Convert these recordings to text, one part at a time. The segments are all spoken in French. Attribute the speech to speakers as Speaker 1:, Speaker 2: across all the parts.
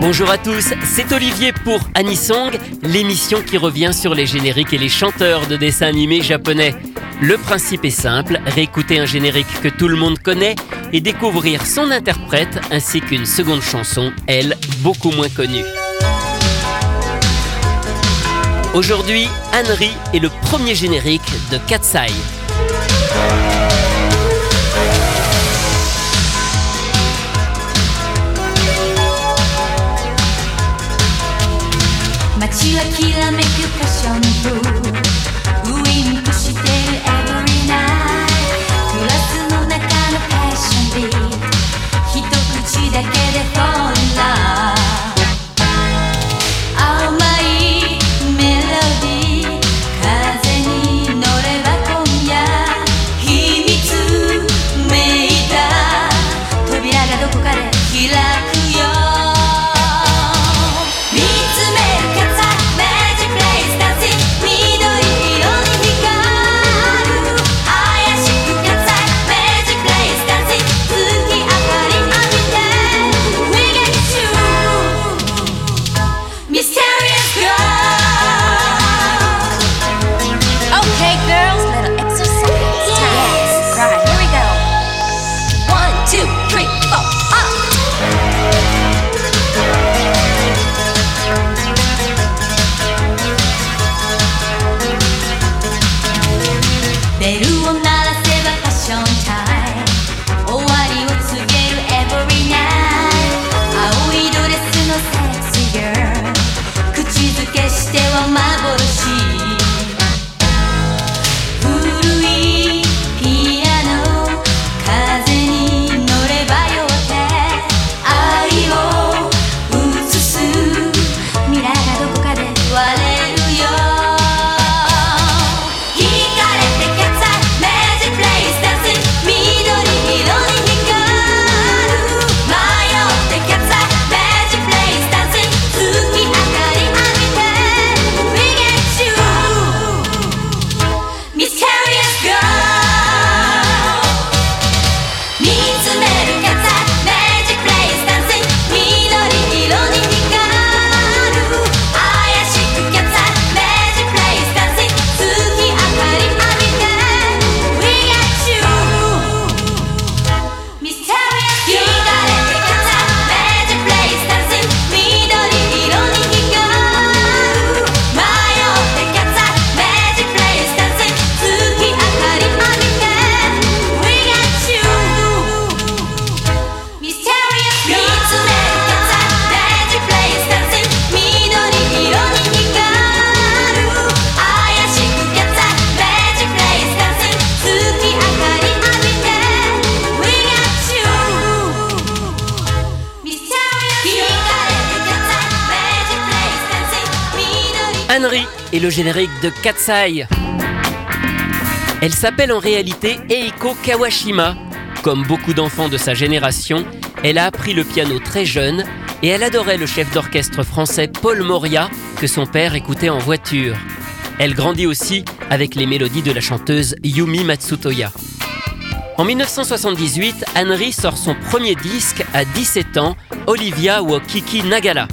Speaker 1: Bonjour à tous, c'est Olivier pour Anisong, l'émission qui revient sur les génériques et les chanteurs de dessins animés japonais. Le principe est simple, réécouter un générique que tout le monde connaît et découvrir son interprète ainsi qu'une seconde chanson, elle, beaucoup moins connue. Aujourd'hui, Henry est le premier générique de Katsai.
Speaker 2: chilaquila make you pass on.
Speaker 1: Henry est le générique de Katsai. Elle s'appelle en réalité Eiko Kawashima. Comme beaucoup d'enfants de sa génération, elle a appris le piano très jeune et elle adorait le chef d'orchestre français Paul Moria que son père écoutait en voiture. Elle grandit aussi avec les mélodies de la chanteuse Yumi Matsutoya. En 1978, Henry sort son premier disque à 17 ans, Olivia Wokiki Nagala.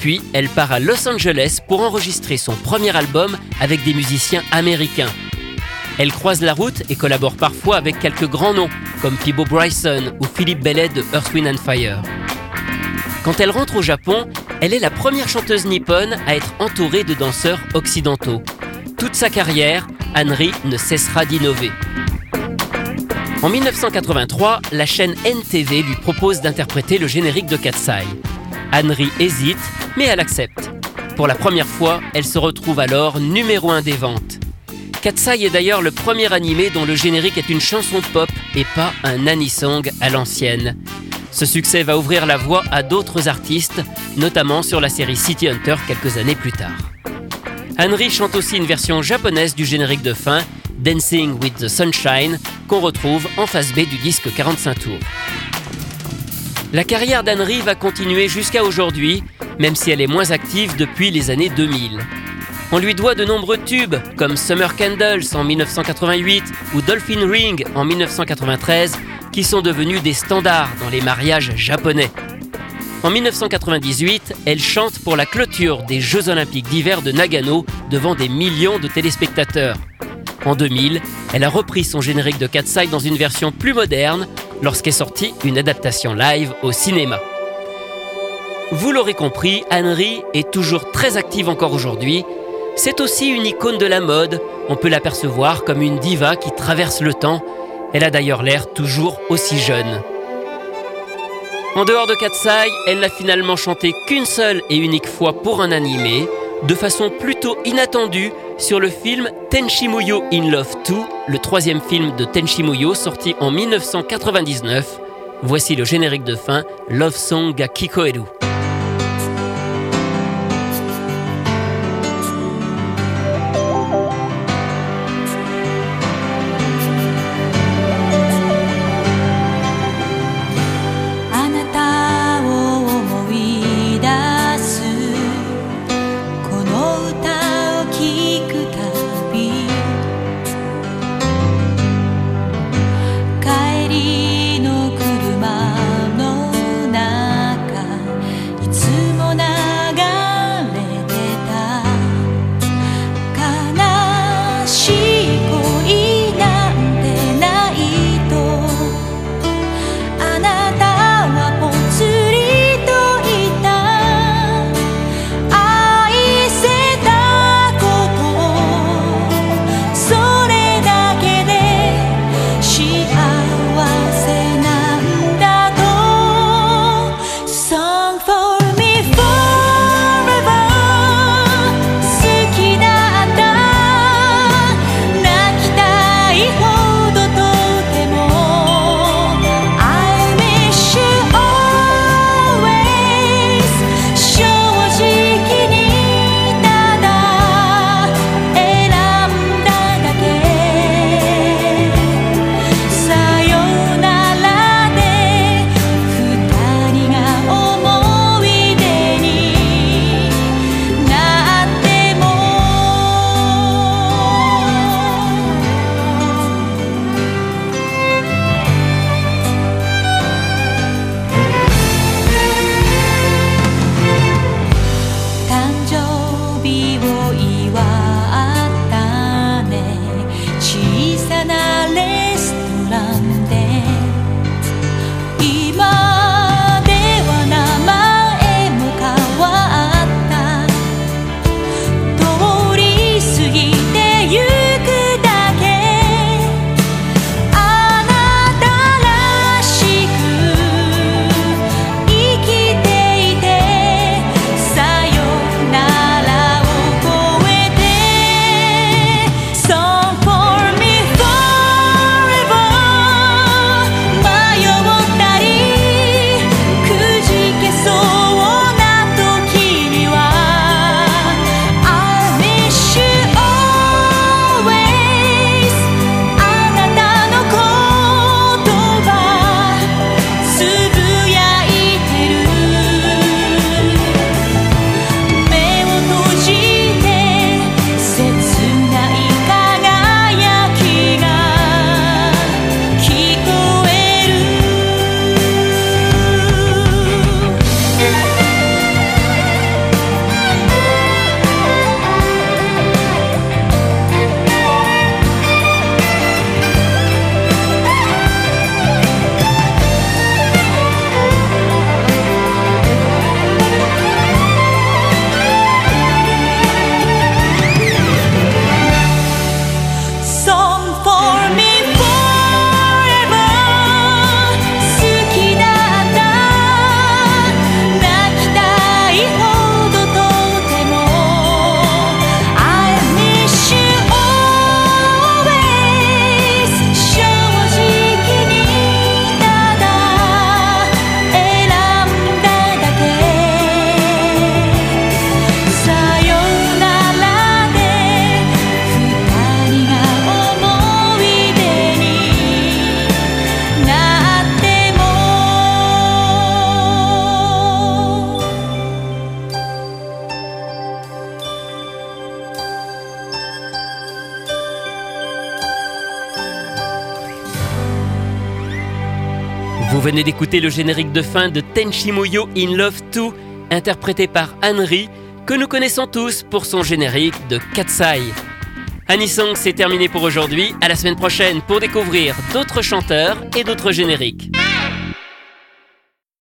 Speaker 1: Puis elle part à Los Angeles pour enregistrer son premier album avec des musiciens américains. Elle croise la route et collabore parfois avec quelques grands noms comme Peebo Bryson ou Philippe Bellet de Earth, Wind and Fire. Quand elle rentre au Japon, elle est la première chanteuse nippone à être entourée de danseurs occidentaux. Toute sa carrière, Henry ne cessera d'innover. En 1983, la chaîne NTV lui propose d'interpréter le générique de Katsai. Henry hésite, mais elle accepte. Pour la première fois, elle se retrouve alors numéro 1 des ventes. Katsai est d'ailleurs le premier animé dont le générique est une chanson pop et pas un anisong à l'ancienne. Ce succès va ouvrir la voie à d'autres artistes, notamment sur la série City Hunter quelques années plus tard. Henry chante aussi une version japonaise du générique de fin, Dancing with the Sunshine, qu'on retrouve en face B du disque 45 tours. La carrière d'Henry va continuer jusqu'à aujourd'hui, même si elle est moins active depuis les années 2000. On lui doit de nombreux tubes, comme Summer Candles en 1988 ou Dolphin Ring en 1993, qui sont devenus des standards dans les mariages japonais. En 1998, elle chante pour la clôture des Jeux olympiques d'hiver de Nagano devant des millions de téléspectateurs. En 2000, elle a repris son générique de Katsai dans une version plus moderne lorsqu'est sortie une adaptation live au cinéma. Vous l'aurez compris, Henry est toujours très active encore aujourd'hui. C'est aussi une icône de la mode, on peut l'apercevoir comme une diva qui traverse le temps. Elle a d'ailleurs l'air toujours aussi jeune. En dehors de Katsai, elle n'a finalement chanté qu'une seule et unique fois pour un animé, de façon plutôt inattendue sur le film Tenchimuyo in Love 2, le troisième film de Tenchimuyo sorti en 1999. Voici le générique de fin, Love Song ga Kikoeru. Vous venez d'écouter le générique de fin de Tenchimuyo in Love 2, interprété par Henry, que nous connaissons tous pour son générique de Katsai. Anisong, c'est terminé pour aujourd'hui. À la semaine prochaine pour découvrir d'autres chanteurs et d'autres génériques.